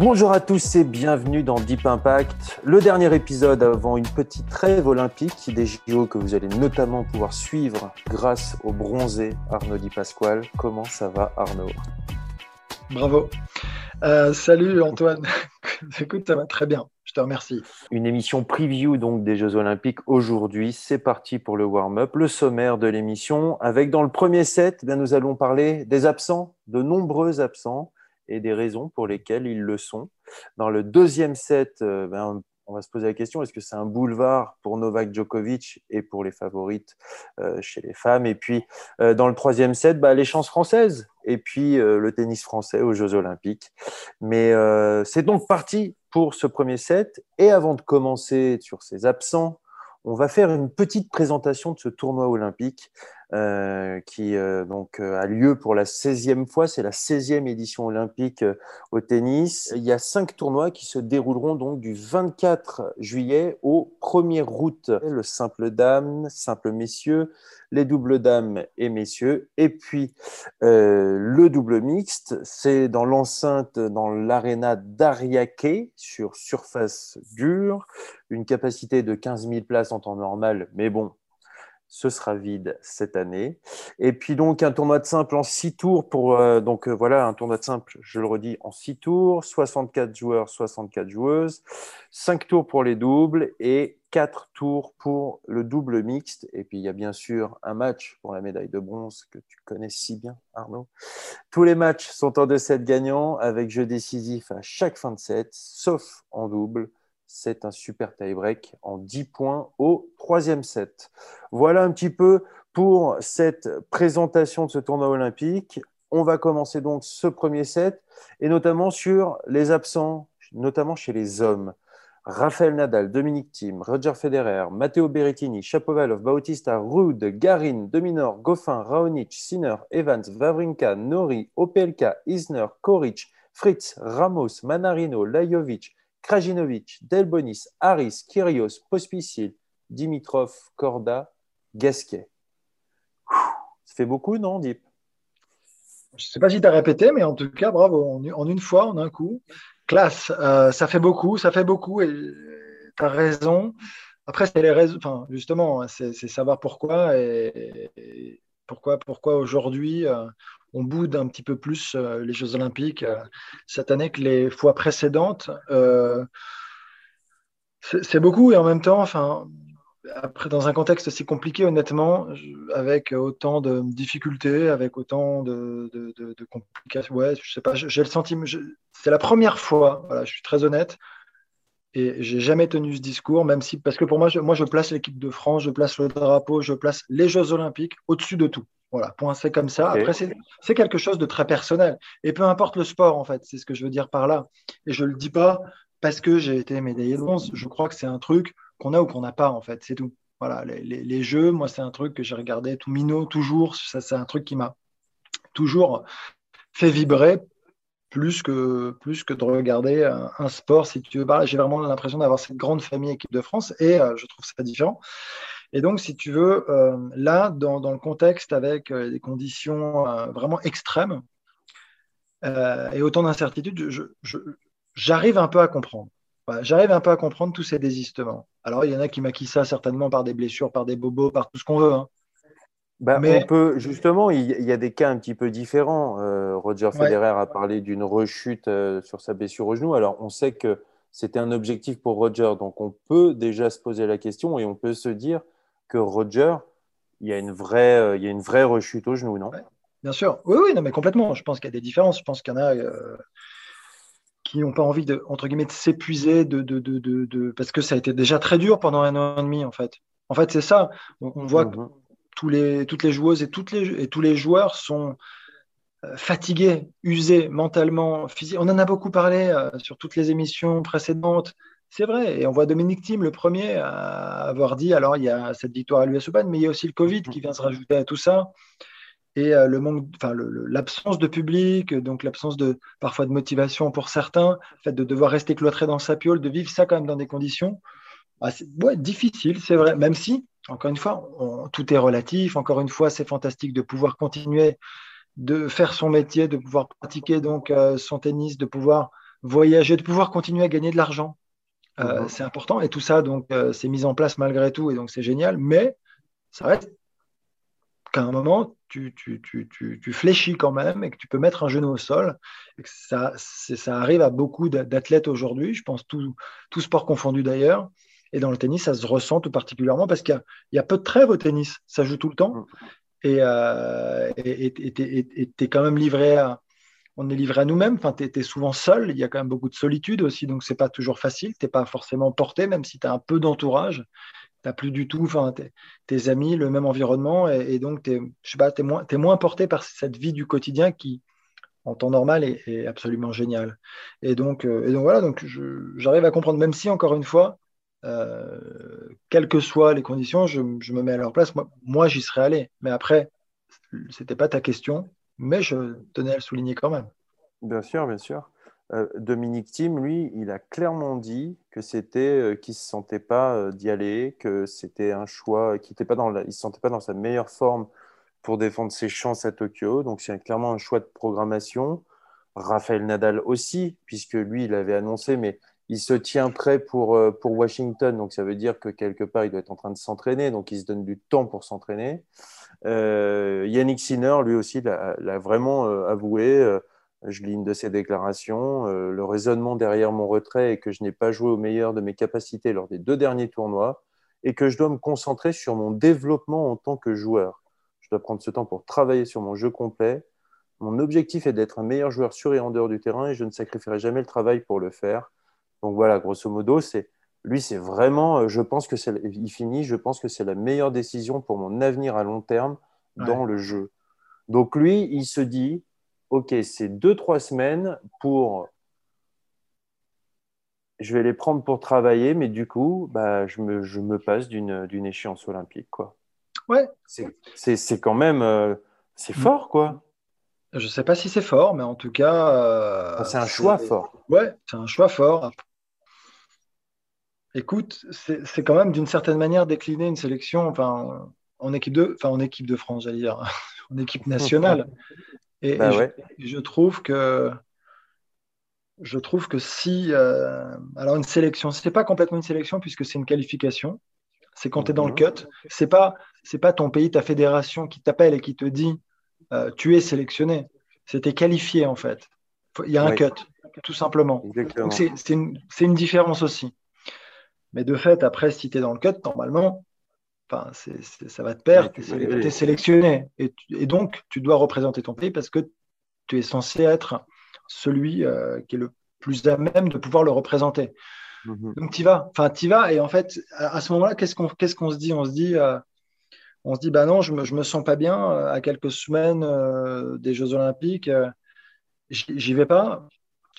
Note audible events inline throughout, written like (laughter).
Bonjour à tous et bienvenue dans Deep Impact, le dernier épisode avant une petite trêve olympique des JO que vous allez notamment pouvoir suivre grâce au bronzé Arnaud Di Pasquale. Comment ça va Arnaud? Bravo. Euh, salut Antoine. (laughs) Écoute, ça va très bien. Je te remercie. Une émission preview donc des Jeux Olympiques aujourd'hui. C'est parti pour le warm-up, le sommaire de l'émission. Avec dans le premier set, eh bien, nous allons parler des absents, de nombreux absents et des raisons pour lesquelles ils le sont. Dans le deuxième set, euh, ben, on va se poser la question est-ce que c'est un boulevard pour Novak Djokovic et pour les favorites euh, chez les femmes? Et puis, euh, dans le troisième set, bah, les chances françaises et puis le tennis français aux Jeux Olympiques. Mais c'est donc parti pour ce premier set. Et avant de commencer sur ces absents, on va faire une petite présentation de ce tournoi olympique euh, qui euh, donc euh, a lieu pour la 16e fois. C'est la 16e édition olympique au tennis. Il y a cinq tournois qui se dérouleront donc du 24 juillet au 1er août. Le simple dame, simple messieurs, les doubles dames et messieurs, et puis le double mixte. C'est dans l'enceinte, dans l'aréna d'Ariake, sur surface dure, une capacité de 15 000 places en temps normal, mais bon, ce sera vide cette année. Et puis donc un tournoi de simple en six tours pour euh, donc euh, voilà un tournoi de simple, je le redis en six tours, 64 joueurs, 64 joueuses, 5 tours pour les doubles et 4 tours pour le double mixte. Et puis il y a bien sûr un match pour la médaille de bronze que tu connais si bien, Arnaud. Tous les matchs sont en 2-7 gagnants avec jeu décisif à chaque fin de set, sauf en double c'est un super tie-break en 10 points au troisième set. Voilà un petit peu pour cette présentation de ce tournoi olympique. On va commencer donc ce premier set et notamment sur les absents, notamment chez les hommes. Raphaël Nadal, Dominique Thiem, Roger Federer, Matteo Berrettini, Shapovalov, Bautista, Rude, Garin, Dominor, Goffin, Raonic, Sinner, Evans, Vavrinka, Nori, Opelka, Isner, Koric, Fritz, Ramos, Manarino, Lajovic, Krajinovic, Delbonis, Harris, Kyrios, Pospisil, Dimitrov, Korda, Gasquet. Ça fait beaucoup, non, Deep? Je ne sais pas si tu as répété, mais en tout cas, bravo. En, une fois, en un coup. Classe, euh, ça fait beaucoup, ça fait beaucoup, et tu as raison. Après, c'est les raisons, justement, c'est savoir pourquoi et, pourquoi, pourquoi aujourd'hui euh, on boude un petit peu plus euh, les Jeux Olympiques euh, cette année que les fois précédentes. Euh, c'est beaucoup et en même temps, enfin, après, dans un contexte aussi compliqué, honnêtement, avec autant de difficultés, avec autant de, complications, ouais, je sais pas, j'ai le sentiment, c'est la première fois, je suis très honnête, et j'ai jamais tenu ce discours, même si, parce que pour moi, moi, je place l'équipe de France, je place le drapeau, je place les Jeux Olympiques au-dessus de tout. Voilà, point, c'est comme ça. Après, c'est quelque chose de très personnel. Et peu importe le sport, en fait, c'est ce que je veux dire par là. Et je ne le dis pas parce que j'ai été médaillé de bronze. Je crois que c'est un truc qu'on a ou qu'on n'a pas, en fait. C'est tout. Voilà, les, jeux, moi, c'est un truc que j'ai regardé tout minot, toujours. Ça, c'est un truc qui m'a toujours fait vibrer plus que, plus que de regarder un, sport, si tu veux. J'ai vraiment l'impression d'avoir cette grande famille équipe de France et euh, je trouve ça différent. Et donc, si tu veux, euh, là, dans, le contexte avec euh, des conditions euh, vraiment extrêmes et autant d'incertitudes, j'arrive un peu à comprendre. j'arrive un peu à comprendre tous ces désistements. Alors, il y en a qui maquillent ça certainement par des blessures, par des bobos, par tout ce qu'on veut. Hein. Bah, Mais... on peut, justement, il y a des cas un petit peu différents. Roger Federer a parlé d'une rechute sur sa blessure au genou. Alors, on sait que c'était un objectif pour Roger. Donc, on peut déjà se poser la question et on peut se dire que Roger, il y a une vraie, euh, il y a une vraie rechute au genou, non? Bien sûr. Oui, oui, non, mais complètement. Je pense qu'il y a des différences. Je pense qu'il y en a euh, qui n'ont pas envie de, entre guillemets, de s'épuiser, de, de, de, de, parce que ça a été déjà très dur pendant un an et demi, en fait. En fait, c'est ça. On, voit que mhm. tous les, toutes les joueuses et, toutes les, et tous les joueurs sont euh, fatigués, usés mentalement, physiquement. On en a beaucoup parlé euh, sur toutes les émissions précédentes. C'est vrai. Et on voit Dominique Thiem, le premier, à avoir dit alors, il y a cette victoire à l'US Open, mais il y a aussi le Covid qui vient se rajouter à tout ça et euh, le manque, enfin l'absence de public, donc l'absence de parfois de motivation pour certains, le fait de devoir rester cloîtré dans sa piole, de vivre ça quand même dans des conditions ouais, difficiles, c'est vrai. Même si, encore une fois, tout est relatif. Encore une fois, c'est fantastique de pouvoir continuer de faire son métier, de pouvoir pratiquer donc euh, son tennis, de pouvoir voyager, de pouvoir continuer à gagner de l'argent. Euh. C'est important et tout ça donc c'est mis en place malgré tout et donc c'est génial. Mais ça reste qu'à un moment, tu, tu, tu, tu, fléchis quand même et que tu peux mettre un genou au sol. Et que ça, ça arrive à beaucoup d'athlètes aujourd'hui, je pense tout, tout sport confondu d'ailleurs. Et dans le tennis, ça se ressent tout particulièrement parce qu'il y, a peu de trêve au tennis. Ça joue tout le temps. Et euh, tu es quand même livré à. On est livré à nous-mêmes. Enfin, tu es, souvent seul. Il y a quand même beaucoup de solitude aussi. Donc, c'est pas toujours facile. Tu pas forcément porté, même si tu as un peu d'entourage tu plus du tout enfin, tes, amis, le même environnement, et, donc tu es, moins, moins porté par cette vie du quotidien qui, en temps normal, est, absolument géniale. Et donc, euh, et donc voilà, donc j'arrive à comprendre, même si, encore une fois, euh, quelles que soient les conditions, je, me mets à leur place. Moi, moi j'y serais allé. Mais après, c'était pas ta question, mais je tenais à le souligner quand même. Bien sûr, bien sûr. Euh, Dominique Thiem, lui, il a clairement dit que c'était euh, qu'il se sentait pas euh, d'y aller, que c'était un choix, qu'il était pas dans il se sentait pas dans sa meilleure forme pour défendre ses chances à Tokyo. Donc c'est clairement un choix de programmation. Raphaël Nadal aussi, puisque lui, il avait annoncé, mais il se tient prêt pour, pour Washington. Donc ça veut dire que quelque part, il doit être en train de s'entraîner. Donc il se donne du temps pour s'entraîner. Yannick Sinner, lui aussi, l'a vraiment avoué je lis une de ses déclarations. Euh, le raisonnement derrière mon retrait est que je n'ai pas joué au meilleur de mes capacités lors des deux derniers tournois et que je dois me concentrer sur mon développement en tant que joueur. Je dois prendre ce temps pour travailler sur mon jeu complet. Mon objectif est d'être un meilleur joueur sur et en dehors du terrain et je ne sacrifierai jamais le travail pour le faire. Donc voilà, grosso modo, c'est lui, c'est vraiment, euh, je pense que c'est, il finit, je pense que c'est la meilleure décision pour mon avenir à long terme dans le jeu. Donc lui, il se dit, OK, c'est deux, trois semaines pour. Je vais les prendre pour travailler, mais du coup, bah, je, me, je me passe d'une échéance olympique. Quoi. Ouais. C'est quand même. Euh, c'est mm. fort, quoi. Je ne sais pas si c'est fort, mais en tout cas. Euh, c'est un choix fort. Ouais, c'est un choix fort. Écoute, c'est quand même d'une certaine manière décliner une sélection enfin, en, équipe de, enfin, en équipe de France, j'allais dire, (laughs) en équipe nationale. (laughs) Et, bah je, trouve que je trouve que si euh, alors une sélection, c'est pas complètement une sélection puisque c'est une qualification. C'est quand tu es dans le mhm. cut. C'est pas c'est pas ton pays, ta fédération qui t'appelle et qui te dit euh, tu es sélectionné. C'était qualifié en fait. Il y a un cut, tout simplement. C'est une, une, différence aussi. Mais de fait, après, si tu es dans le cut, normalement, Enfin, ça va te perdre, tu es, sélectionné. Et, donc, tu dois représenter ton pays parce que tu es censé être celui euh, qui est le plus à même de pouvoir le représenter. Mhm. Donc, tu vas. Enfin, tu vas. Et en fait, à, ce moment-là, qu'est-ce qu'on qu'est-ce qu'on se dit? On se dit, euh, on se dit bah non, je me, je me sens pas bien euh, à quelques semaines des Jeux Olympiques. J'y vais pas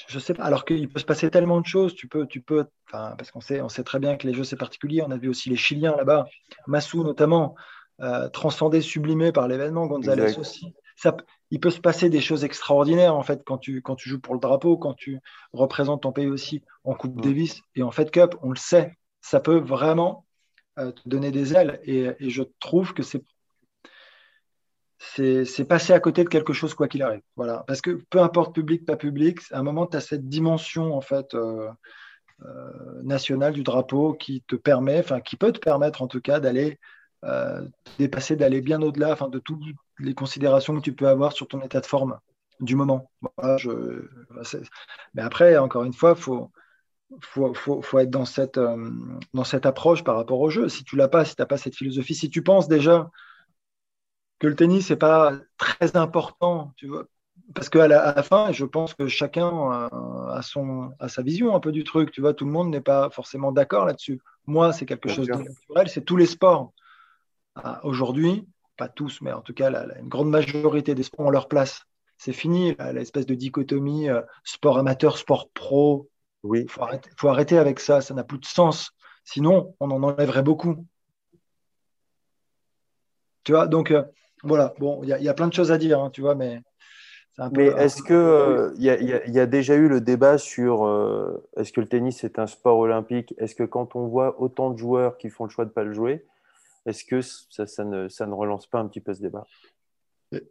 je sais pas. Alors qu'il peut se passer tellement de choses. Tu peux, tu peux, parce qu'on sait, on sait très bien que les jeux c'est particulier. On a vu aussi les Chiliens là-bas, Massou notamment, euh, transcendé, sublimé par l'événement. Gonzalez aussi. Ça, il peut se passer des choses extraordinaires en fait quand tu, quand tu joues pour le drapeau, quand tu représentes ton pays aussi en Coupe Davis et en Fed Cup. On le sait, ça peut vraiment euh, te donner des ailes. et je trouve que c'est c'est passer à côté de quelque chose quoi qu'il arrive. Voilà. Parce que peu importe public, pas public, à un moment, tu as cette dimension en fait euh, euh, nationale du drapeau qui te permet, enfin qui peut te permettre en tout cas d'aller euh, dépasser, d'aller bien au-delà de toutes les considérations que tu peux avoir sur ton état de forme du moment. Mais après, encore une fois, il faut, faut, faut, faut, être dans cette, dans cette approche par rapport au jeu. Si tu l'as pas, si tu n'as pas cette philosophie, si tu penses déjà que le tennis n'est pas très important, tu vois, parce qu'à la, à la fin, je pense que chacun a, son, a sa vision un peu du truc. Tu vois, tout le monde n'est pas forcément d'accord là-dessus. Moi, c'est quelque chose de naturel. C'est tous les sports. Ah, aujourd'hui, pas tous, mais en tout cas, la, une grande majorité des sports ont leur place. C'est fini, l'espèce de dichotomie euh, sport amateur, sport pro. Oui. Il faut arrêter, faut arrêter avec ça, ça n'a plus de sens. Sinon, on en enlèverait beaucoup. Tu vois, donc euh, voilà, bon, il y, y, a plein de choses à dire, hein, tu vois, mais mais est-ce que euh, il y, a déjà eu le débat sur euh, est-ce que le tennis est un sport olympique? Est-ce que quand on voit autant de joueurs qui font le choix de ne pas le jouer, est-ce que ça, ça, ne, ça, ne, relance pas un petit peu ce débat?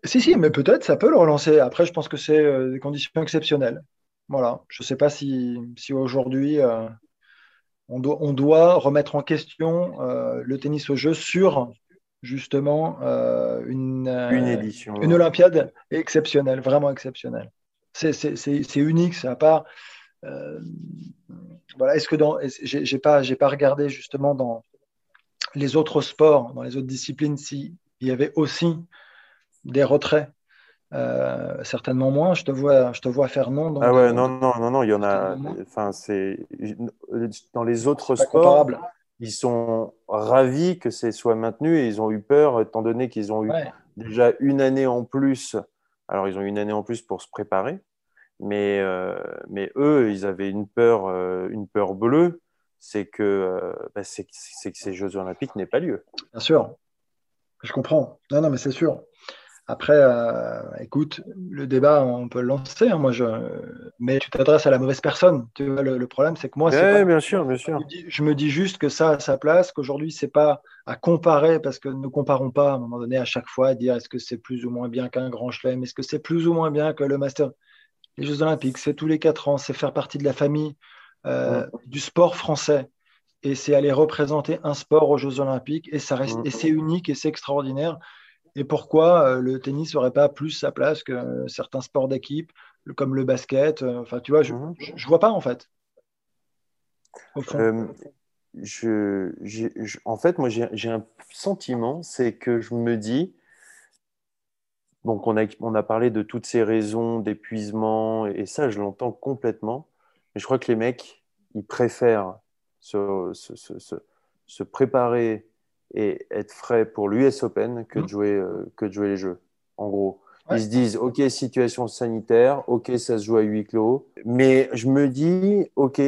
Si, si, mais peut-être ça peut le relancer. Après, je pense que c'est euh, des conditions exceptionnelles. Voilà. Je ne sais pas si, si aujourd'hui on, doit remettre en question le tennis au jeu sur justement euh, une, euh, une, édition. Une Olympiade exceptionnelle, vraiment exceptionnelle. C'est unique, ça n'a pas. Euh, voilà, est-ce que dans. J'ai pas, pas regardé justement dans les autres sports, dans les autres disciplines, s'il y avait aussi des retraits? Euh, certainement moins. Je te vois, je te vois faire non. ah ouais, non, non, non, non, il y en a. Enfin, c'est dans les autres sports ils sont ravis que ce soit maintenu et ils ont eu peur, étant donné qu'ils ont eu déjà une année en plus. Alors, ils ont eu une année en plus pour se préparer, mais, euh, mais eux, ils avaient une peur, euh, une peur bleue, c'est que, euh, bah, c'est que ces Jeux Olympiques n'aient pas lieu. Bien sûr, je comprends. Non, non, mais c'est sûr. Après, euh, écoute, le débat, on peut le lancer. Hein, moi, je... Mais tu t'adresses à la mauvaise personne. Tu vois, le, problème, c'est que moi, c'est bien sûr, bien sûr. Je me dis juste que ça a sa place, qu'aujourd'hui, c'est pas à comparer, parce que ne comparons pas à un moment donné à chaque fois, à dire est-ce que c'est plus ou moins bien qu'un grand chelem, est-ce que c'est plus ou moins bien que le Master. Les Jeux Olympiques, c'est tous les quatre ans, c'est faire partie de la famille euh, du sport français et c'est aller représenter un sport aux Jeux Olympiques et ça reste et c'est unique et c'est extraordinaire et pourquoi euh, le tennis n'aurait pas plus sa place que certains sports d'équipe, comme le basket euh, Enfin, tu vois, je ne mhm. vois pas en fait. Euh, je, en fait, moi, j'ai un sentiment, c'est que je me dis, donc on a, on a parlé de toutes ces raisons d'épuisement, et ça, je l'entends complètement, mais je crois que les mecs, ils préfèrent se, se, se, se préparer et être frais pour l'US Open que, de jouer, euh, que de jouer les jeux, en gros. Ils se disent, OK, situation sanitaire, OK, ça se joue à huis clos. Mais je me dis, OK,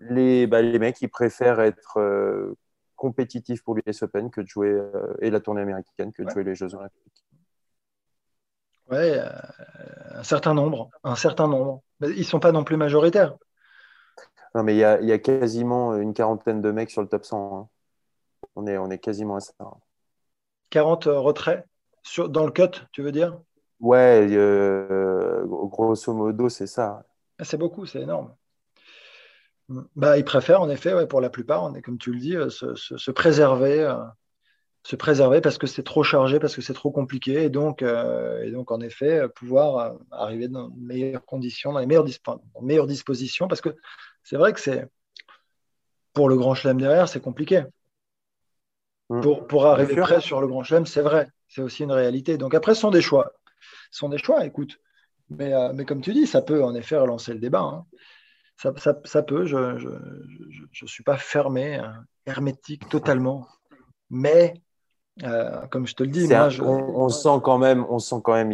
les, bah, les mecs, ils préfèrent être euh, compétitifs pour l'US Open que de jouer, euh, et la tournée américaine que de jouer les Jeux Olympiques. Ouais, un certain nombre. Un certain nombre. Mais ils ne sont pas non plus majoritaires. Non, mais il y a, y a, quasiment une quarantaine de mecs sur le top 100. Hein. On est, on est quasiment à ça. 40 euh, retraits sur, dans le cut, tu veux dire? Ouais, euh, grosso modo, c'est ça. Ah, c'est beaucoup, c'est énorme. Bah, ils préfèrent, en effet, ouais, pour la plupart, on est, comme tu le dis, euh, se, préserver, se préserver parce que c'est trop chargé, parce que c'est trop compliqué, et donc, et donc, en effet, pouvoir arriver dans de meilleures conditions, dans les meilleures, dans meilleures dispositions, parce que c'est vrai que c'est pour le grand chelem derrière, c'est compliqué. Mm. pour, pour arriver près sur le Grand Chelem, c'est vrai, c'est aussi une réalité. Donc après, ce sont des choix. Ce sont des choix, écoute. Mais, euh, mais comme tu dis, ça peut en effet relancer le débat. Hein. Ça, ça, ça, peut, je ne je, je, suis pas fermé, hein, hermétique totalement. Mais euh, comme je te le dis, moi, on, on, sent quand même, on sent quand même,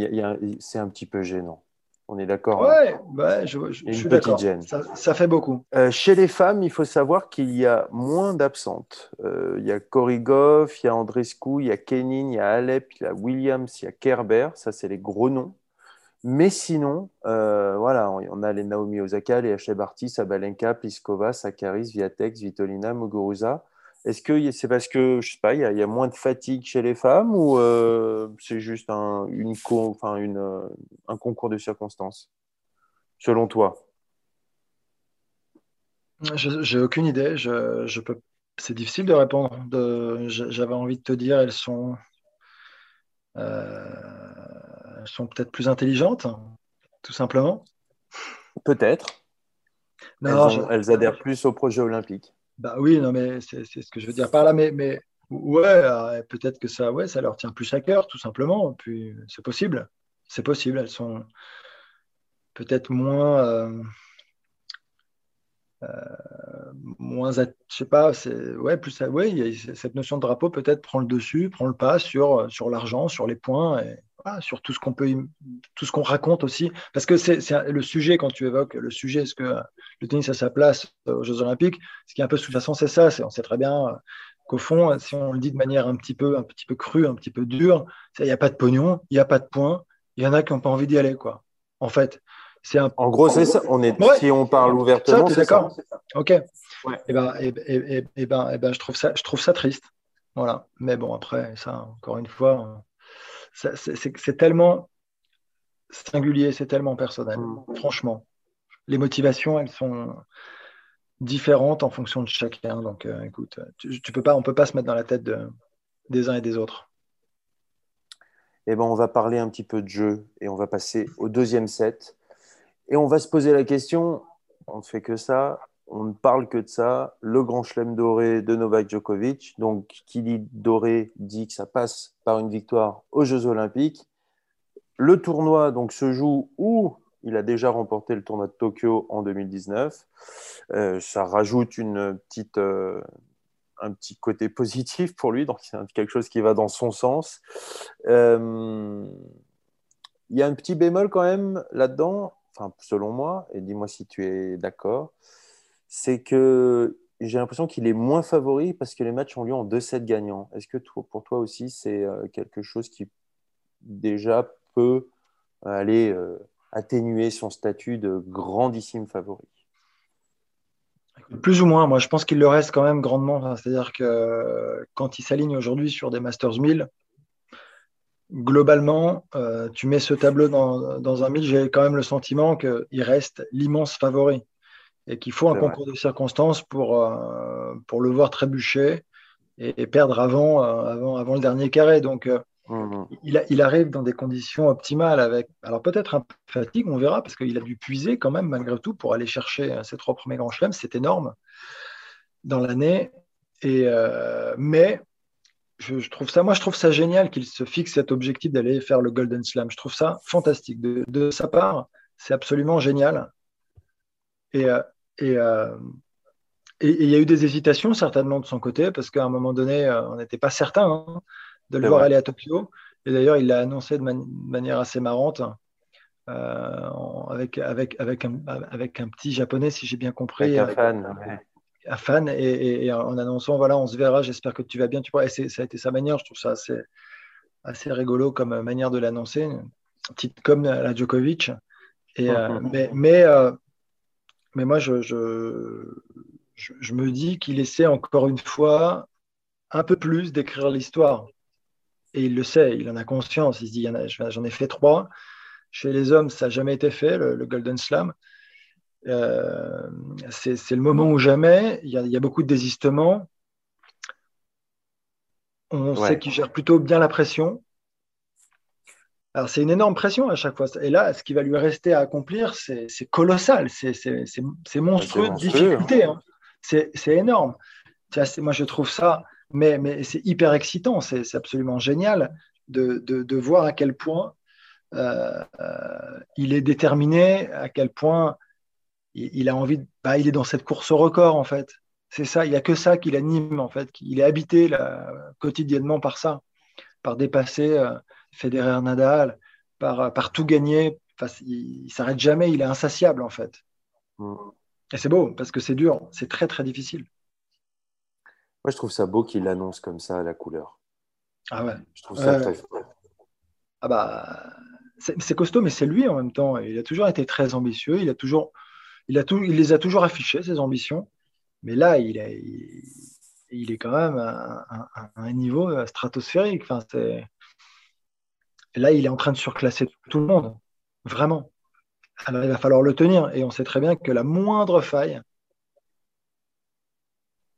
c'est un petit peu gênant. On est d'accord hein Ouais, je, suis d'accord. Ça, ça, fait beaucoup. Euh, chez les femmes, il faut savoir qu'il y a moins d'absentes. Euh, il y a Goff, il y a Andrescu, il y a Kenin, il y a Alep, il y a Williams, il y a Kerber. Ça, c'est les gros noms. Mais sinon, euh, voilà, on a les Naomi Osaka, les Ashley Barty, Sabalenka, Pliskova, Sakaris, Viatex, Vitolina, Muguruza. Est-ce que c'est parce que, je sais pas, il y, a, moins de fatigue chez les femmes ou euh, c'est juste un, une, enfin une, euh, un concours de circonstances, selon toi? J'ai aucune idée. Je, je peux... C'est difficile de répondre. De... J'avais envie de te dire, elles sont, euh... sont peut-être plus intelligentes, tout simplement. Peut-être. Elles, elles adhèrent plus au projet olympique. Bah oui, non, mais c'est ce que je veux dire par là. Mais, ouais, peut-être que ça, ouais, ça leur tient plus à cœur, tout simplement. Puis c'est possible. C'est possible. Elles sont peut-être moins. Euh, euh, moins, je sais pas, ouais, plus, ouais, cette notion de drapeau peut-être prend le dessus, prend le pas sur, sur l'argent, sur les points, et, sur tout ce qu'on peut, tout ce qu'on raconte aussi, parce que c'est le sujet quand tu évoques le sujet, est-ce que le tennis a sa place aux Jeux Olympiques Ce qui est un peu sous façon, c'est ça, on sait très bien qu'au fond, si on le dit de manière un petit peu, un petit peu crue, un petit peu dure, il n'y a pas de pognon, il n'y a pas de points, il y en a qui n'ont pas envie d'y aller, quoi. En fait, en gros, c'est ça. On est, Si on parle ouvertement, c'est d'accord. Ok. Et eh ben, et, et, et, ben, et ben, je trouve ça, je trouve ça triste. Voilà. Mais bon, après, ça, encore une fois, c'est tellement singulier, c'est tellement personnel. Mm. Franchement, les motivations, elles sont différentes en fonction de chacun. Donc, euh, écoute, tu, tu, peux pas, on peut pas se mettre dans la tête de, des uns et des autres. Eh ben, on va parler un petit peu de jeu et on va passer au deuxième set. Et on va se poser la question, on ne fait que ça, on ne parle que de ça, le grand chelem doré de Novak Djokovic. Donc, qui dit doré dit que ça passe par une victoire aux Jeux Olympiques. Le tournoi donc, se joue où? Il a déjà remporté le tournoi de Tokyo en 2019. Euh, ça rajoute une petite, euh, un petit côté positif pour lui, donc c'est quelque chose qui va dans son sens. Euh, il y a un petit bémol quand même là-dedans, selon moi, et dis-moi si tu es d'accord, c'est que j'ai l'impression qu'il est moins favori parce que les matchs ont lieu en 2-7 gagnants. Est-ce que pour toi aussi, c'est euh, quelque chose qui déjà peut aller euh, atténuer son statut de grandissime favori? Plus ou moins, moi je pense qu'il le reste quand même grandement. C'est-à-dire que quand il s'aligne aujourd'hui sur des Masters 1000, globalement, euh, tu mets ce tableau dans, un mille, j'ai quand même le sentiment qu'il reste l'immense favori et qu'il faut un concours de circonstances pour, euh, pour le voir trébucher et, perdre avant, euh, avant, avant le dernier carré. Donc, mmh. il, il, arrive dans des conditions optimales avec, alors peut-être un peu de fatigue, on verra, parce qu'il a dû puiser quand même malgré tout pour aller chercher ses trois premiers grands chelems, c'est énorme dans l'année. Et, mais je, trouve ça, moi, je trouve ça génial qu'il se fixe cet objectif d'aller faire le Golden Slam. Je trouve ça fantastique. De, sa part, c'est absolument génial. Et euh, euh, et il y a eu des hésitations certainement de son côté parce qu'à un moment donné, euh, on n'était pas certain hein, de le voir aller à Tokyo. Et d'ailleurs, il l'a annoncé de, manière assez marrante. avec, avec, avec, un, avec un petit japonais, si j'ai bien compris. Avec un fan à fan et, en annonçant voilà, on se verra, j'espère que tu vas bien. Tu vois, ça a été sa manière, je trouve ça assez, assez rigolo comme manière de l'annoncer, petite comme la Djokovic. Et, euh, mais, mais, euh, mais moi, je, je, je, me dis qu'il essaie encore une fois un peu plus d'écrire l'histoire. Et il le sait, il en a conscience. Il se dit j'en ai fait trois. Chez les hommes, ça n'a jamais été fait, le Golden Slam. Euh, c'est le moment où jamais. Il y a, beaucoup de désistements. On sait qu'il gère plutôt bien la pression. Alors, c'est une énorme pression à chaque fois. Et là, ce qui va lui rester à accomplir, c'est colossal. C'est monstrueux de difficulté. Hein. C'est énorme. Moi, je trouve ça, mais, mais c'est hyper excitant. C'est absolument génial de, de, voir à quel point euh, euh, il est déterminé, à quel point il, a envie, de, bah, il est dans cette course au record en fait. C'est ça, il n'y a que ça qui l'anime en fait. Il est habité quotidiennement par ça, par dépasser euh, Federer Nadal, par, euh, par tout gagner. il, ne s'arrête jamais, il est insatiable en fait. Mm. Et c'est beau parce que c'est dur, c'est très très difficile. Moi je trouve ça beau qu'il annonce comme ça la couleur. Ah ouais. Je trouve ça très. Ah bah, c'est costaud, mais c'est lui en même temps. Il a toujours été très ambitieux. Il a toujours, il, les a toujours affichées, ses ambitions, mais là, il est, quand même à, un niveau stratosphérique. Enfin, là, il est en train de surclasser tout le monde, vraiment. Alors, il va falloir le tenir, et on sait très bien que la moindre faille,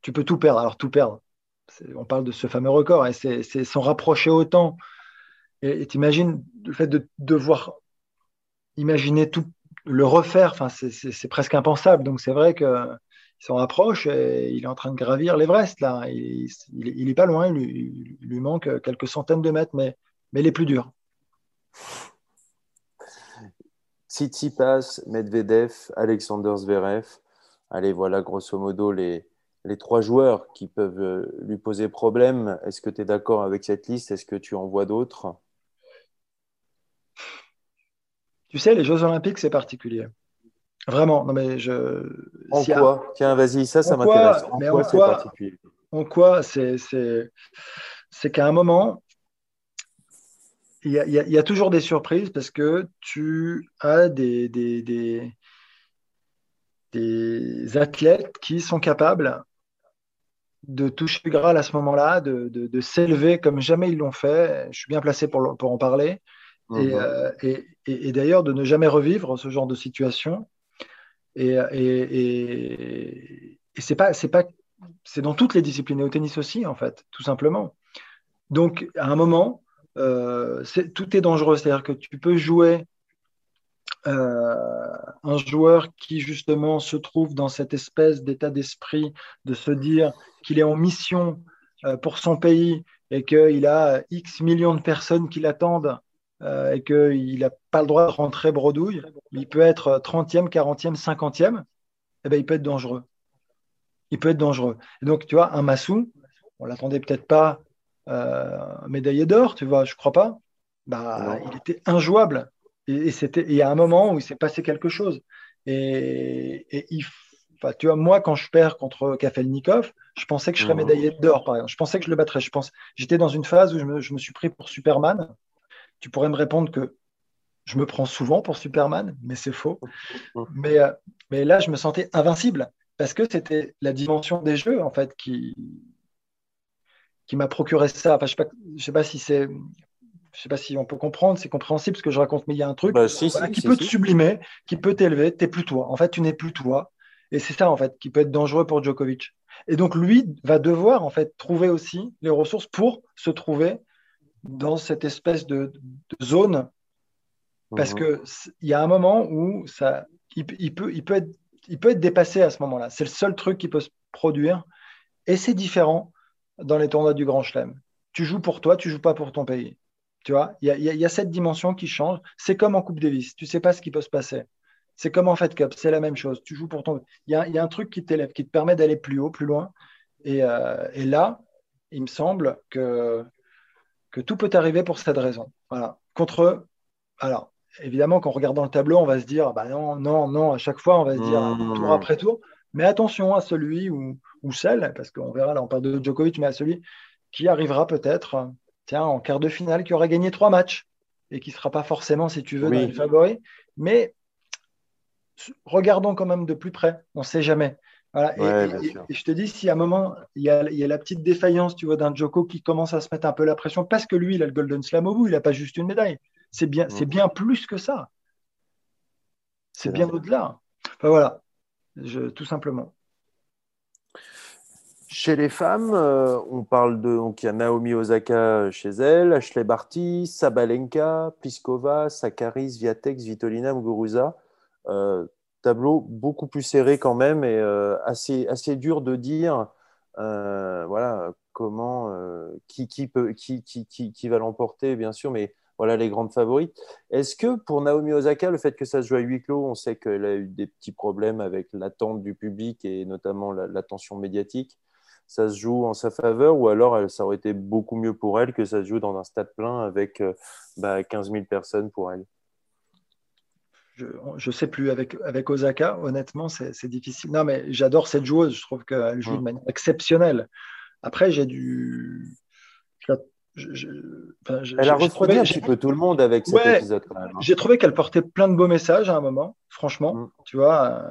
tu peux tout perdre. Alors, tout perdre, on parle de ce fameux record, et c'est s'en rapprocher autant. Et t'imagines le fait de devoir imaginer tout, le refaire, c'est presque impensable. Donc c'est vrai qu'il s'en rapproche et il est en train de gravir l'Everest là. Il, il, est pas loin, il lui, manque quelques centaines de mètres, mais, mais les plus durs. Tsitsipas, Medvedev, Alexander Zverev. Allez, voilà grosso modo les, les trois joueurs qui peuvent euh, lui poser problème. Est-ce que tu es d'accord avec cette liste? Est-ce que tu en vois d'autres? Tu sais, les Jeux Olympiques, c'est particulier. Vraiment, non mais je. En quoi? Tiens, vas-y, ça, ça m'intéresse. En, quoi c'est particulier? En quoi c'est qu'à un moment, il y, a, toujours des surprises parce que tu as des, des, des, athlètes qui sont capables de toucher le Graal à ce moment-là, de, de, s'élever comme jamais ils l'ont fait. Je suis bien placé pour, pour en parler. Et, mhm. euh, et, et, d'ailleurs, de ne jamais revivre ce genre de situation. Et, c'est pas, c'est pas, c'est dans toutes les disciplines, et au tennis aussi, en fait, tout simplement. Donc, à un moment, euh, tout est dangereux. C'est-à-dire que tu peux jouer euh, un joueur qui justement se trouve dans cette espèce d'état d'esprit de se dire qu'il est en mission euh, pour son pays et qu'il a X millions de personnes qui l'attendent et qu'il n'a pas le droit de rentrer bredouille, il peut être 30e, 40e, 50e, et ben, il peut être dangereux. Il peut être dangereux. Et donc, tu vois, un Massou, on l'attendait peut-être pas euh, médaillé d'or, tu vois, je crois pas. Bah, il était injouable. Et, c'était, il y a un moment où il s'est passé quelque chose. Et, il, tu vois, moi, quand je perds contre Kafelnikov, je pensais que je serais mhm. médaillé d'or, par exemple. Je pensais que je le battrais. Je pense, j'étais dans une phase où je me, je me, suis pris pour Superman. Tu pourrais me répondre que je me prends souvent pour Superman, mais c'est faux. (laughs) Mais, euh, mais là, je me sentais invincible parce que c'était la dimension des jeux, en fait, qui, qui m'a procuré ça. Enfin, je ne sais, sais, pas si c'est. Je sais pas si on peut comprendre, c'est compréhensible ce que je raconte, mais il y a un truc bah, qui peut te sublimer, qui peut t'élever, tu n'es plus toi. En fait, tu n'es plus toi. Et c'est ça, en fait, qui peut être dangereux pour Djokovic. Et donc, lui va devoir, en fait, trouver aussi les ressources pour se trouver dans cette espèce de, zone. Parce mhm. qu'il y a un moment où ça, il, peut, il, peut être, il peut être dépassé à ce moment-là. C'est le seul truc qui peut se produire. Et c'est différent dans les tournois du Grand Chelem. Tu joues pour toi, tu joues pas pour ton pays. Tu vois, il y, a, cette dimension qui change. C'est comme en Coupe Davis. Tu sais pas ce qui peut se passer. C'est comme en Fed Cup. C'est la même chose. Tu joues pour ton. Il y a, un truc qui t'élève, qui te permet d'aller plus haut, plus loin. Euh, et, là, il me semble que, que tout peut arriver pour cette raison. Voilà. Contre. Alors, évidemment, qu'en regardant le tableau, on va se dire, bah non, non, non. À chaque fois, on va se dire mmh. tour après tour. Mais attention à celui ou celle, parce qu'on verra, là on parle de Djokovic, mais à celui qui arrivera peut-être tiens, en quart de finale, qui aura gagné trois matchs et qui ne sera pas forcément, si tu veux, dans les favoris. Mais regardons quand même de plus près, on ne sait jamais. Et, je te dis, si à un moment, il y a, la petite défaillance tu vois, d'un Djoko qui commence à se mettre un peu la pression, parce que lui, il a le Golden Slam au bout, il n'a pas juste une médaille. C'est bien, c'est mm. bien plus que ça. C'est bien au-delà. voilà, tout simplement. Chez les femmes, euh, on parle de. Donc, il y a Naomi Osaka chez elle, Ashley Barty, Sabalenka, Piskova, Sakaris, Viatex, Vitolina, Muguruza. Euh, tableau beaucoup plus serré quand même et euh, assez, assez dur de dire voilà, comment, qui, qui, peut, qui, qui, qui va l'emporter, bien sûr, mais voilà les grandes favorites. Est-ce que pour Naomi Osaka, le fait que ça se joue à huis clos, on sait qu'elle a eu des petits problèmes avec l'attente du public et notamment l'attention médiatique ça se joue en sa faveur ou alors ça aurait été beaucoup mieux pour elle que ça se joue dans un stade plein avec euh, bah, 15 000 personnes pour elle? Je ne sais plus. Avec, avec Osaka, honnêtement, c'est difficile. Non, mais j'adore cette joueuse. Je trouve qu'elle joue de manière exceptionnelle. Après, j'ai du. elle a refroidi un petit peu tout le monde avec cet épisode. Hein. J'ai trouvé qu'elle portait plein de beaux messages à un moment, franchement. Mm. Tu vois,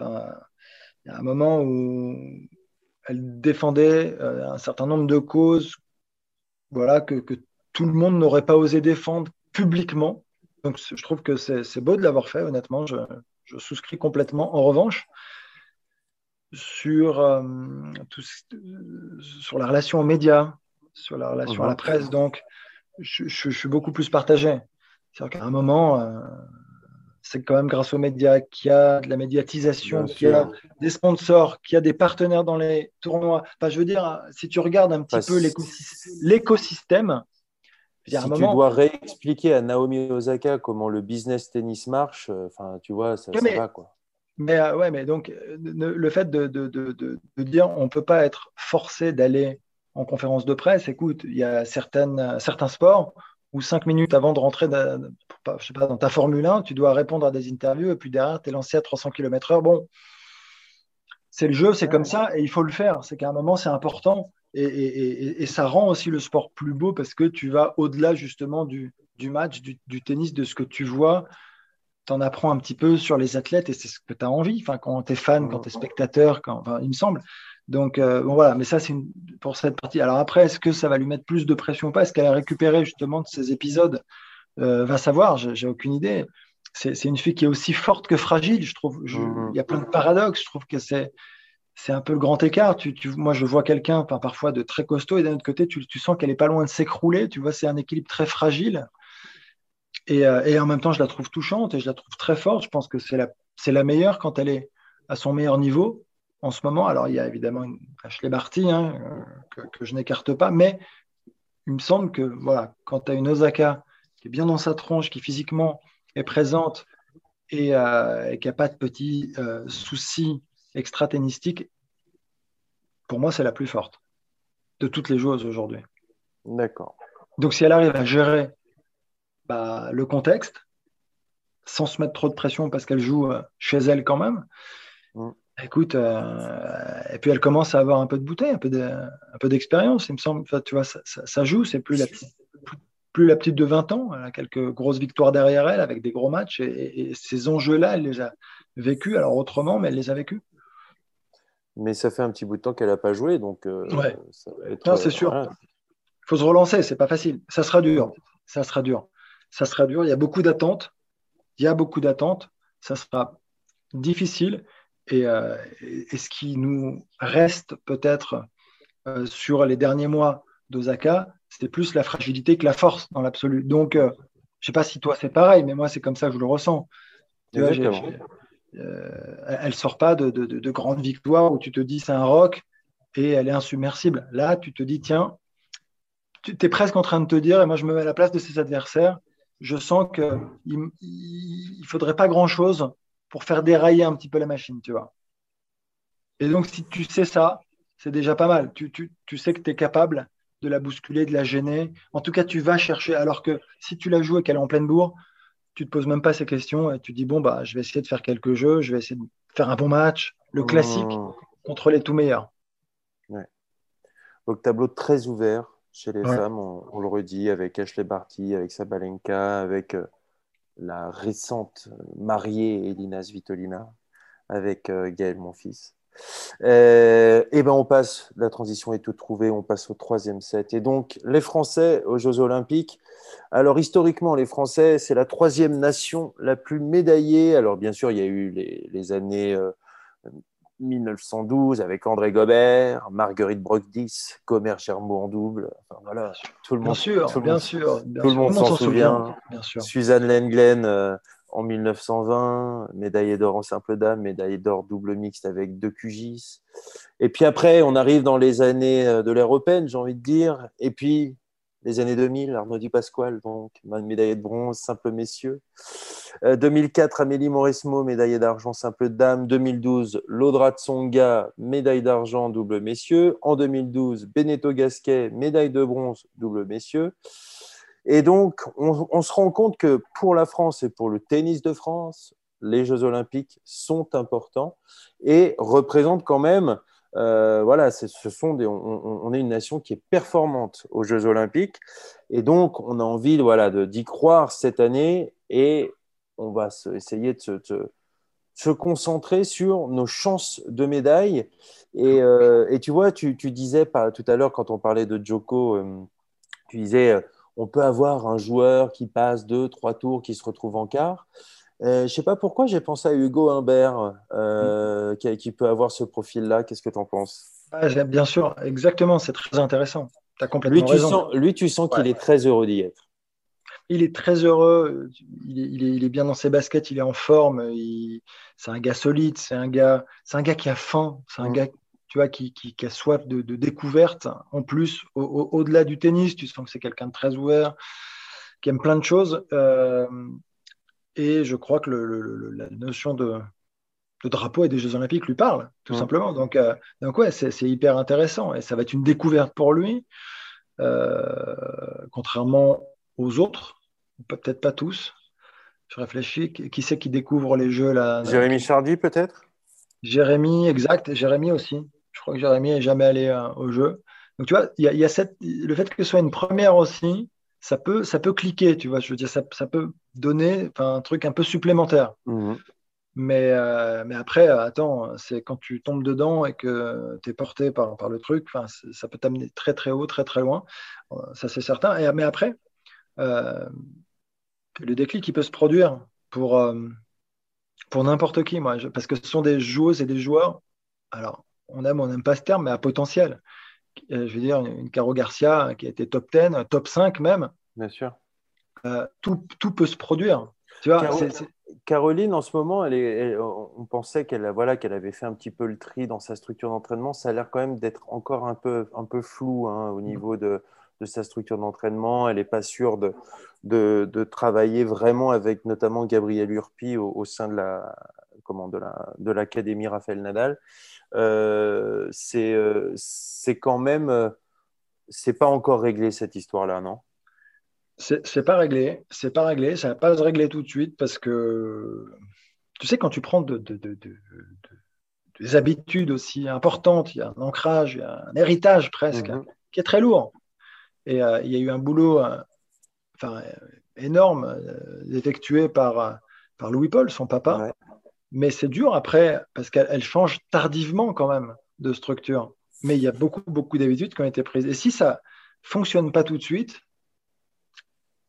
euh, il y a un moment où elle défendait euh, un certain nombre de causes voilà, que, tout le monde n'aurait pas osé défendre publiquement. Donc je trouve que c'est beau de l'avoir fait, honnêtement, je, souscris complètement. En revanche, sur, euh, sur la relation aux médias, sur la relation à la presse, donc je, suis beaucoup plus partagé. C'est-à-dire qu'à un moment, euh, c'est quand même grâce aux médias qu'il y a de la médiatisation, qu'il y a des sponsors, qu'il y a des partenaires dans les tournois. Enfin, je veux dire, si tu regardes un petit peu l'écosystème, si tu dois réexpliquer à Naomi Osaka comment le business tennis marche, euh, enfin, tu vois, ça, va quoi. Mais ouais, mais donc le fait de, de, de, de dire on ne peut pas être forcé d'aller en conférence de presse, écoute, il y a certaines, certains sports où cinq minutes avant de rentrer dans, je sais pas, dans ta Formule 1, tu dois répondre à des interviews et puis derrière, tu es lancé à 300 km/h. Bon, c'est le jeu, c'est comme ça et il faut le faire. C'est qu'à un moment, c'est important et, et, ça rend aussi le sport plus beau parce que tu vas au-delà justement du, du match, du, du, tennis, de ce que tu vois. Tu en apprends un petit peu sur les athlètes et c'est ce que tu as envie enfin, quand tu es fan, quand tu es spectateur, quand, enfin, il me semble. Donc, euh, bon, voilà, mais ça, c'est pour cette partie. Alors après, est-ce que ça va lui mettre plus de pression ou pas? Est-ce qu'elle a récupéré justement de ces épisodes? Euh, Va savoir, j'ai aucune idée. C'est une fille qui est aussi forte que fragile, je trouve. Mhm. Il y a plein de paradoxes. Je trouve que c'est c'est un peu le grand écart. Moi, je vois quelqu'un parfois de très costaud et d'un autre côté, tu, sens qu'elle est pas loin de s'écrouler. Tu vois, c'est un équilibre très fragile. Et, euh, et, en même temps, je la trouve touchante et je la trouve très forte. Je pense que c'est la, meilleure quand elle est à son meilleur niveau en ce moment. Alors, il y a évidemment une Ashley Barty hein, euh, que, je n'écarte pas, mais il me semble que voilà, quand tu as une Osaka qui est bien dans sa tronche, qui physiquement est présente et, euh, qui n'a pas de petits soucis extra-tennistiques, pour moi, c'est la plus forte de toutes les joueuses aujourd'hui. D'accord. Donc, si elle arrive à gérer bah, le contexte, sans se mettre trop de pression parce qu'elle joue chez elle quand même, mm. Écoute, euh, et puis elle commence à avoir un peu de bouteille, un peu d'expérience, il me semble. tu vois, ça, joue, c'est plus la, petite, plus la petite de 20 ans. Elle a quelques grosses victoires derrière elle avec des gros matchs. Et, ces enjeux-là, elle les a vécus, alors autrement, mais elle les a vécus. Mais ça fait un petit bout de temps qu'elle n'a pas joué, donc. Euh, ouais. c'est sûr. Il faut se relancer, c'est pas facile. Ça sera dur. Ça sera dur. Ça sera dur. Il y a beaucoup d'attentes. Il y a beaucoup d'attentes. Ça sera difficile. Euh, et, ce qui nous reste peut-être euh, sur les derniers mois d'Osaka, c'était plus la fragilité que la force dans l'absolu. Donc, euh, je ne sais pas si toi c'est pareil, mais moi c'est comme ça que je le ressens. Elle ne sort pas de, de, grandes victoires où tu te dis c'est un rock et elle est insubmersible. Là, tu te dis tiens, tu es presque en train de te dire, et moi je me mets à la place de ses adversaires, je sens qu'il ne faudrait pas grand-chose pour faire dérailler un petit peu la machine, tu vois. Et donc, si tu sais ça, c'est déjà pas mal. Tu, sais que tu es capable de la bousculer, de la gêner. En tout cas, tu vas chercher. Alors que si tu la joues et qu'elle est en pleine bourre, tu te poses même pas ces questions et tu dis bon bah je vais essayer de faire quelques jeux, je vais essayer de faire un bon match, le classique mmh. contre les tout meilleurs. Ouais. Donc tableau très ouvert chez les femmes, on, le redit avec Ashley Barty, avec Sabalenka, avec euh, la récente mariée Elina Svitolina avec euh, Gaël, mon fils. Euh, et ben on passe, la transition est toute trouvée, on passe au troisième set. Et donc, les Français aux Jeux Olympiques. Alors, historiquement, les Français, c'est la troisième nation la plus médaillée. Alors, bien sûr, il y a eu les, années euh, 1912 avec André Gobert, Marguerite Brogdis, Comer Chermot en double. Enfin, voilà, tout le monde, bien sûr, tout bien sûr, tout le monde s'en souvient. Suzanne Lenglen euh, en 1920, médaillée d'or en simple dame, médaillée d'or double mixte avec deux QGIS. Et puis après, on arrive dans les années euh, de l'ère européenne, j'ai envie de dire. Et puis les années 2000, Arnaud Di Pasquale, donc médaillé de bronze, simple messieurs. 2004, euh, Amélie Mauresmo, médaillée d'argent, simple dame. 2012, Laudra Tsonga, médaille d'argent, double messieurs. En 2012, Beneteau Gasquet, médaille de bronze, double messieurs. Et donc, on, se rend compte que pour la France et pour le tennis de France, les Jeux olympiques sont importants et représentent quand même euh, voilà, ce sont des, on, est une nation qui est performante aux Jeux Olympiques et donc on a envie voilà, d'y croire cette année et on va essayer de se, concentrer sur nos chances de médaille. Et, euh, tu vois, tu, disais tout à l'heure quand on parlait de Joko, euh, tu disais on peut avoir un joueur qui passe deux, trois tours, qui se retrouve en quart. Euh, je ne sais pas pourquoi j'ai pensé à Hugo Humbert, euh, qui, peut avoir ce profil-là. Qu'est-ce que tu en penses? Ah, Bien sûr, exactement, c'est très intéressant. Tu as complètement lui, tu raison. Sens, lui, tu sens qu'il est très heureux d'y être. Il est très heureux, il est, bien dans ses baskets, il est en forme, c'est un gars solide, c'est un gars, c'est un gars qui a faim, c'est un mm. gars, tu vois, qui, qui, a soif de, découverte. En plus, au-delà du tennis, tu sens que c'est quelqu'un de très ouvert, qui aime plein de choses. Euh, et je crois que la notion de, drapeau et des Jeux Olympiques lui parle, tout simplement. Donc, euh, donc ouais, c'est hyper intéressant et ça va être une découverte pour lui, euh, contrairement aux autres, peut-être pas tous. Je réfléchis, qui c'est qui découvre les Jeux là? Jérémy Chardy, peut-être? Jérémy, exact. Jérémy aussi. Je crois que Jérémy n'est jamais allé euh, au jeu. Donc, tu vois, il y a, cette, le fait que ce soit une première aussi, ça peut, ça peut cliquer, tu vois. Je veux dire, ça, ça peut donner un truc un peu supplémentaire. Mmh. Mais, euh, mais après, attends, c'est quand tu tombes dedans et que tu es porté par, par le truc, ça peut t'amener très très haut, très très loin. Euh, ça, c'est certain. Et, mais après, le déclic, il peut se produire pour, pour n'importe qui, moi, parce que ce sont des joueuses et des joueurs. Alors, on aime, on n'aime pas ce terme, mais à potentiel. Euh, je veux dire, une Caro Garcia qui a été top 10, top 5 même. Bien sûr. Euh, tout, tout, peut se produire. Tu vois, Caroline, en ce moment, elle est, on pensait qu'elle voilà, qu'elle avait fait un petit peu le tri dans sa structure d'entraînement. Ça a l'air quand même d'être encore un peu, un peu flou hein, au niveau de, de, sa structure d'entraînement. Elle n'est pas sûre de, de, de, travailler vraiment avec notamment Gabriel Urpi au, au sein de la, comment, de l'académie Raphaël Nadal. Euh, euh, c'est quand même, euh, c'est pas encore réglé cette histoire-là, non? C'est pas réglé, c'est pas réglé, ça va pas se régler tout de suite parce que tu sais quand tu prends de, des habitudes aussi importantes, il y a un ancrage, il y a un héritage presque mhm. qui est très lourd. Et il y a eu un boulot enfin, énorme effectué par, par Louis-Paul, son papa, mais c'est dur après, parce qu'elle change tardivement quand même de structure. Mais il y a beaucoup, beaucoup d'habitudes qui ont été prises. Et si ça fonctionne pas tout de suite,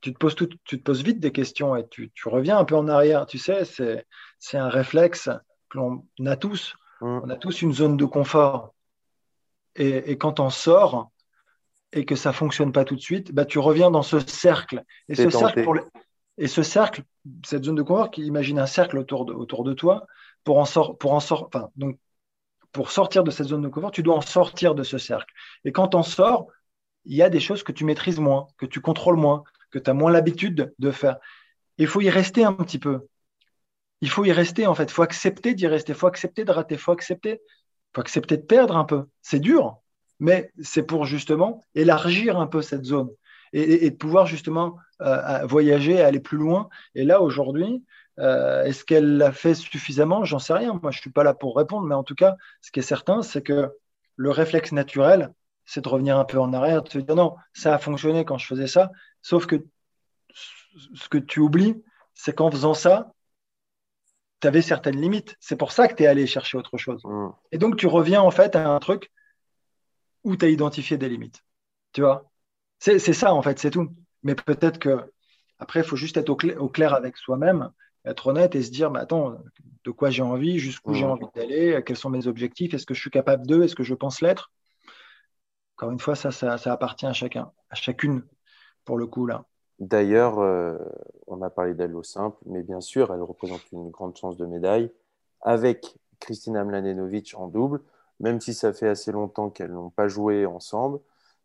tu te poses, tu te poses vite des questions et tu, reviens un peu en arrière. Tu sais, c'est un réflexe que l'on a tous. Mm. On a tous une zone de confort. Et, quand on sort et que ça fonctionne pas tout de suite, bah, tu reviens dans ce cercle. Et ce cercle, pour et ce cercle, cette zone de confort, qui imagine un cercle autour de, toi, pour en, sort, pour, en sort, enfin, pour sortir de cette zone de confort, tu dois en sortir de ce cercle. Et quand on sort, il y a des choses que tu maîtrises moins, que tu contrôles moins, que tu as moins l'habitude de faire. Il faut y rester un petit peu. Il faut y rester, en fait. Il faut accepter d'y rester. Il faut accepter de rater. Il faut accepter, faut accepter de perdre un peu. C'est dur, mais c'est pour justement élargir un peu cette zone et, de pouvoir justement euh, voyager, aller plus loin. Et là, aujourd'hui, euh, est-ce qu'elle l'a fait suffisamment? J'en sais rien. Moi, je ne suis pas là pour répondre, mais en tout cas, ce qui est certain, c'est que le réflexe naturel, c'est de revenir un peu en arrière, de se dire non, ça a fonctionné quand je faisais ça, sauf que ce que tu oublies, c'est qu'en faisant ça, tu avais certaines limites. C'est pour ça que tu es allé chercher autre chose. Mmh. Et donc, tu reviens en fait à un truc où tu as identifié des limites. Tu vois? C'est ça, en fait, c'est tout. Mais peut-être que après, il faut juste être au, clair, avec soi-même, être honnête et se dire, mais attends, de quoi j'ai envie, jusqu'où j'ai mmh. envie d'aller, quels sont mes objectifs, est-ce que je suis capable d'eux, est-ce que je pense l'être? Encore une fois, ça, ça, appartient à chacun, à chacune, pour le coup, là. D'ailleurs, euh, on a parlé d'elle au simple, mais bien sûr, elle représente une grande chance de médaille avec Kristina Mladenovic en double, même si ça fait assez longtemps qu'elles n'ont pas joué ensemble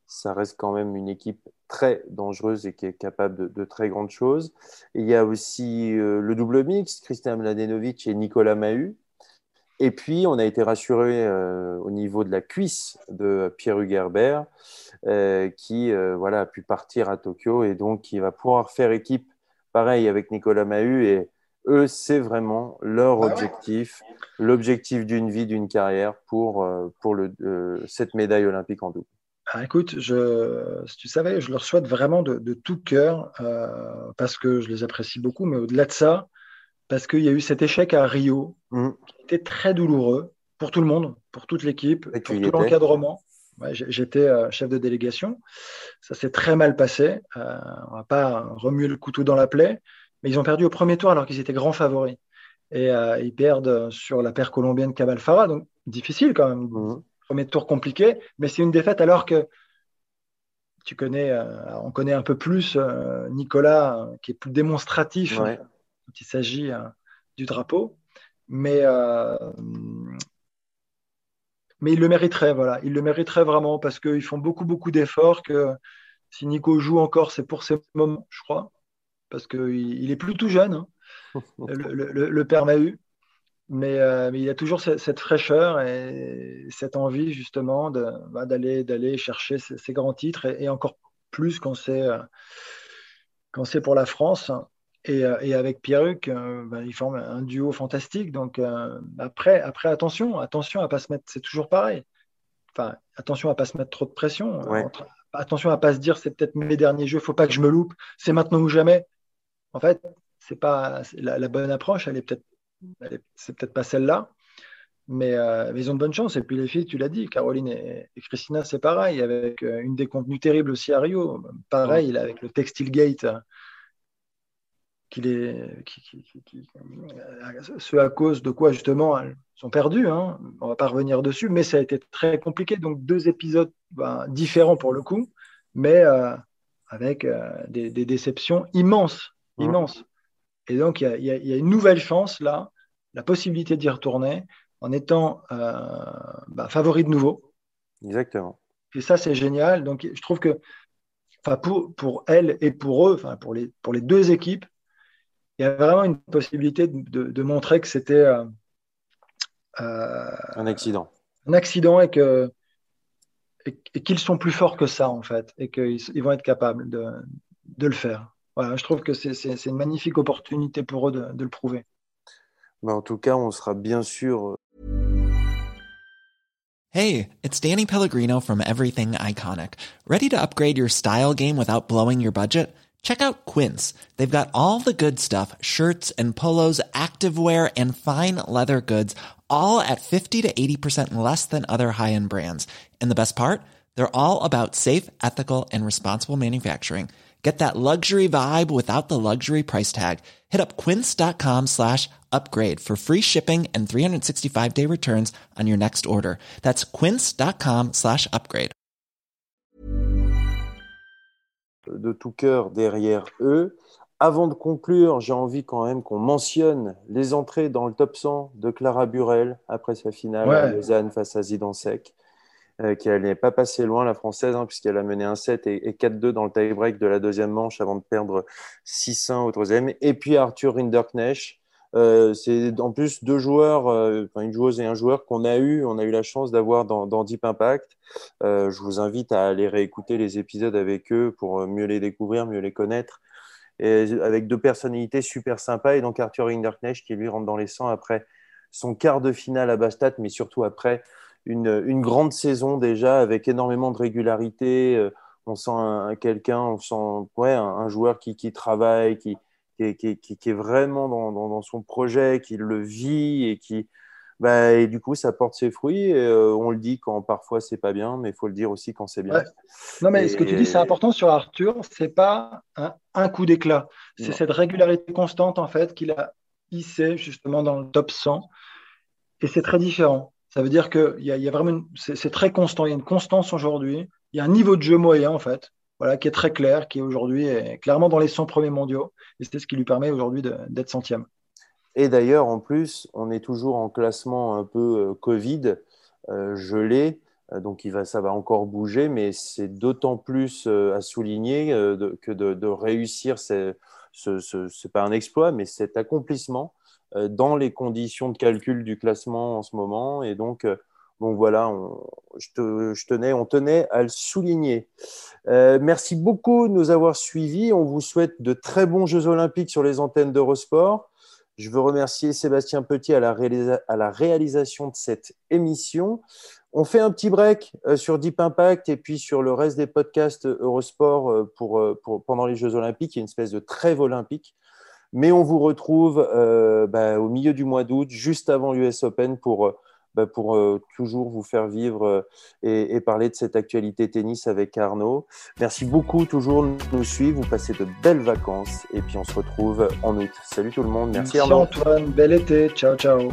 ça reste quand même une équipe très dangereuse et qui est capable de, très grandes choses. il y a aussi euh, le double mix, Christian Mladenovic et Nicolas Mahut. Et puis, on a été rassuré euh, au niveau de la cuisse de Pierre Hugerbert, euh, qui voilà, a pu partir à Tokyo et donc qui va pouvoir faire équipe pareil avec Nicolas Mahut. Et eux, c'est vraiment leur ah objectif, l'objectif d'une vie, d'une carrière pour, pour le, cette médaille olympique en double. Ah, écoute, je, si tu savais, je leur souhaite vraiment de, tout cœur euh, parce que je les apprécie beaucoup, mais au-delà de ça, parce qu'il y a eu cet échec à Rio mmh. qui était très douloureux pour tout le monde, pour toute l'équipe, pour tout l'encadrement. J'étais euh, chef de délégation. Ça s'est très mal passé. Euh, on va pas remuer le couteau dans la plaie, mais ils ont perdu au premier tour alors qu'ils étaient grands favoris. Et ils perdent sur la paire colombienne Cabal Farah, donc difficile quand même. Mmh premier tour compliqué, mais c'est une défaite alors que tu connais, euh, on connaît un peu plus euh, Nicolas, euh, qui est plus démonstratif quand il s'agit du drapeau. Mais mais il le mériterait, voilà. Il le mériterait vraiment parce qu'ils font beaucoup, beaucoup d'efforts. Que si Nico joue encore, c'est pour ces moments, je crois, parce qu'il il est plus tout jeune, hein, (laughs) le, père Mahu. Mais, euh, mais, il a toujours cette, fraîcheur et cette envie justement bah, d'aller chercher ces, grands titres et, encore plus quand c'est euh, quand c'est pour la France. Et, euh, et avec Pierruc, bah, ils forment un duo fantastique. Donc après, après attention, attention à pas se mettre, c'est toujours pareil. Enfin, attention à pas se mettre trop de pression. attention à pas se dire c'est peut-être mes derniers jeux, faut pas que je me loupe, c'est maintenant ou jamais. En fait, c'est pas la, la bonne approche, elle est peut-être c'est peut-être pas celle-là, euh, mais, ils ont de bonnes chances. Et puis les filles, tu l'as dit, Caroline et, Christina, c'est pareil, avec euh, une des contenus terribles aussi à Rio. Pareil, avec le Textile Gate, euh, qui, ce à cause de quoi justement elles sont perdues. Hein. On va pas revenir dessus, mais ça a été très compliqué. Donc deux épisodes ben, différents pour le coup, mais avec des, déceptions immenses, immenses. Et donc, il y, a une nouvelle chance là, la possibilité d'y retourner en étant euh, bah, favori de nouveau. Exactement. Et ça, c'est génial. Donc, je trouve que pour, pour elle et pour eux, pour les, pour les deux équipes, il y a vraiment une possibilité de, montrer que c'était euh, euh, un accident. Un accident et que et, qu'ils sont plus forts que ça en fait et qu'ils vont être capables de, de le faire. Voilà, je trouve que c'est une magnifique opportunité pour eux de, de le prouver. Mais en tout cas, on sera bien sûr. Euh, hey, it's Danny Pellegrino from Everything Iconic. Ready to upgrade your style game without blowing your budget? Check out Quince. They've got all the good stuff shirts and polos, activewear, and fine leather goods, all at 50 to 80% less than other high end brands. And the best part? They're all about safe, ethical, and responsible manufacturing. Get that luxury vibe without the luxury price tag. Hit up quince.com slash upgrade for free shipping and 365 day returns on your next order. That's quince.com slash upgrade. De tout cœur derrière eux. Avant de conclure, j'ai envie quand même qu'on mentionne les entrées dans le top 100 de Clara Burel après sa finale ouais. à Lausanne face à Zidansek. Euh, qui n'allait pas passer loin, la française, hein, puisqu'elle a mené un 7 et, 4-2 dans le tie-break de la deuxième manche avant de perdre 6-1 au troisième. Et puis Arthur Rinderknecht. Euh, c'est en plus deux joueurs, euh, une joueuse et un joueur qu'on a eu, on a eu la chance d'avoir dans, Deep Impact. je vous invite à aller réécouter les épisodes avec eux pour mieux les découvrir, mieux les connaître. Et avec deux personnalités super sympas. Et donc Arthur Rinderknecht qui lui rentre dans les 100 après son quart de finale à Bastat, mais surtout après une, grande saison déjà avec énormément de régularité. Euh, on sent quelqu'un, on sent ouais, un, joueur qui, travaille, qui, qui, est vraiment dans, son projet, qui le vit et qui. Bah, et du coup, ça porte ses fruits. Euh, on le dit quand parfois c'est pas bien, mais il faut le dire aussi quand c'est bien. Non, mais ce que tu dis, c'est important sur Arthur. C'est pas un, coup d'éclat. C'est cette régularité constante en fait qu'il a hissé justement dans le top 100. Et c'est très différent. Ça veut dire que y, a, vraiment, c'est très constant. Il y a une constance aujourd'hui. Il y a un niveau de jeu moyen en fait, voilà, qui est très clair, qui aujourd'hui est clairement dans les 100 premiers mondiaux. Et c'est ce qui lui permet aujourd'hui d'être centième. Et d'ailleurs, en plus, on est toujours en classement un peu euh, Covid, euh, gelé. Euh, donc, il va, ça va encore bouger, mais c'est d'autant plus à souligner que de, réussir, ce n'est pas un exploit, mais cet accomplissement dans les conditions de calcul du classement en ce moment. Et donc, euh, bon voilà, on, je, tenais, on tenait à le souligner. Euh, merci beaucoup de nous avoir suivis. On vous souhaite de très bons Jeux olympiques sur les antennes d'Eurosport. Je veux remercier Sébastien Petit à la, réalisation de cette émission. On fait un petit break sur Deep Impact et puis sur le reste des podcasts Eurosport pour, pendant les Jeux olympiques. Il y a une espèce de trêve olympique. Mais on vous retrouve euh, bah, au milieu du mois d'août, juste avant l'US Open, pour, euh, bah, pour euh, toujours vous faire vivre et, parler de cette actualité tennis avec Arnaud. Merci beaucoup toujours de nous suivre. Vous passez de belles vacances et puis on se retrouve en août. Salut tout le monde. Merci, Merci Arnaud. Antoine. Bel été. Ciao, ciao.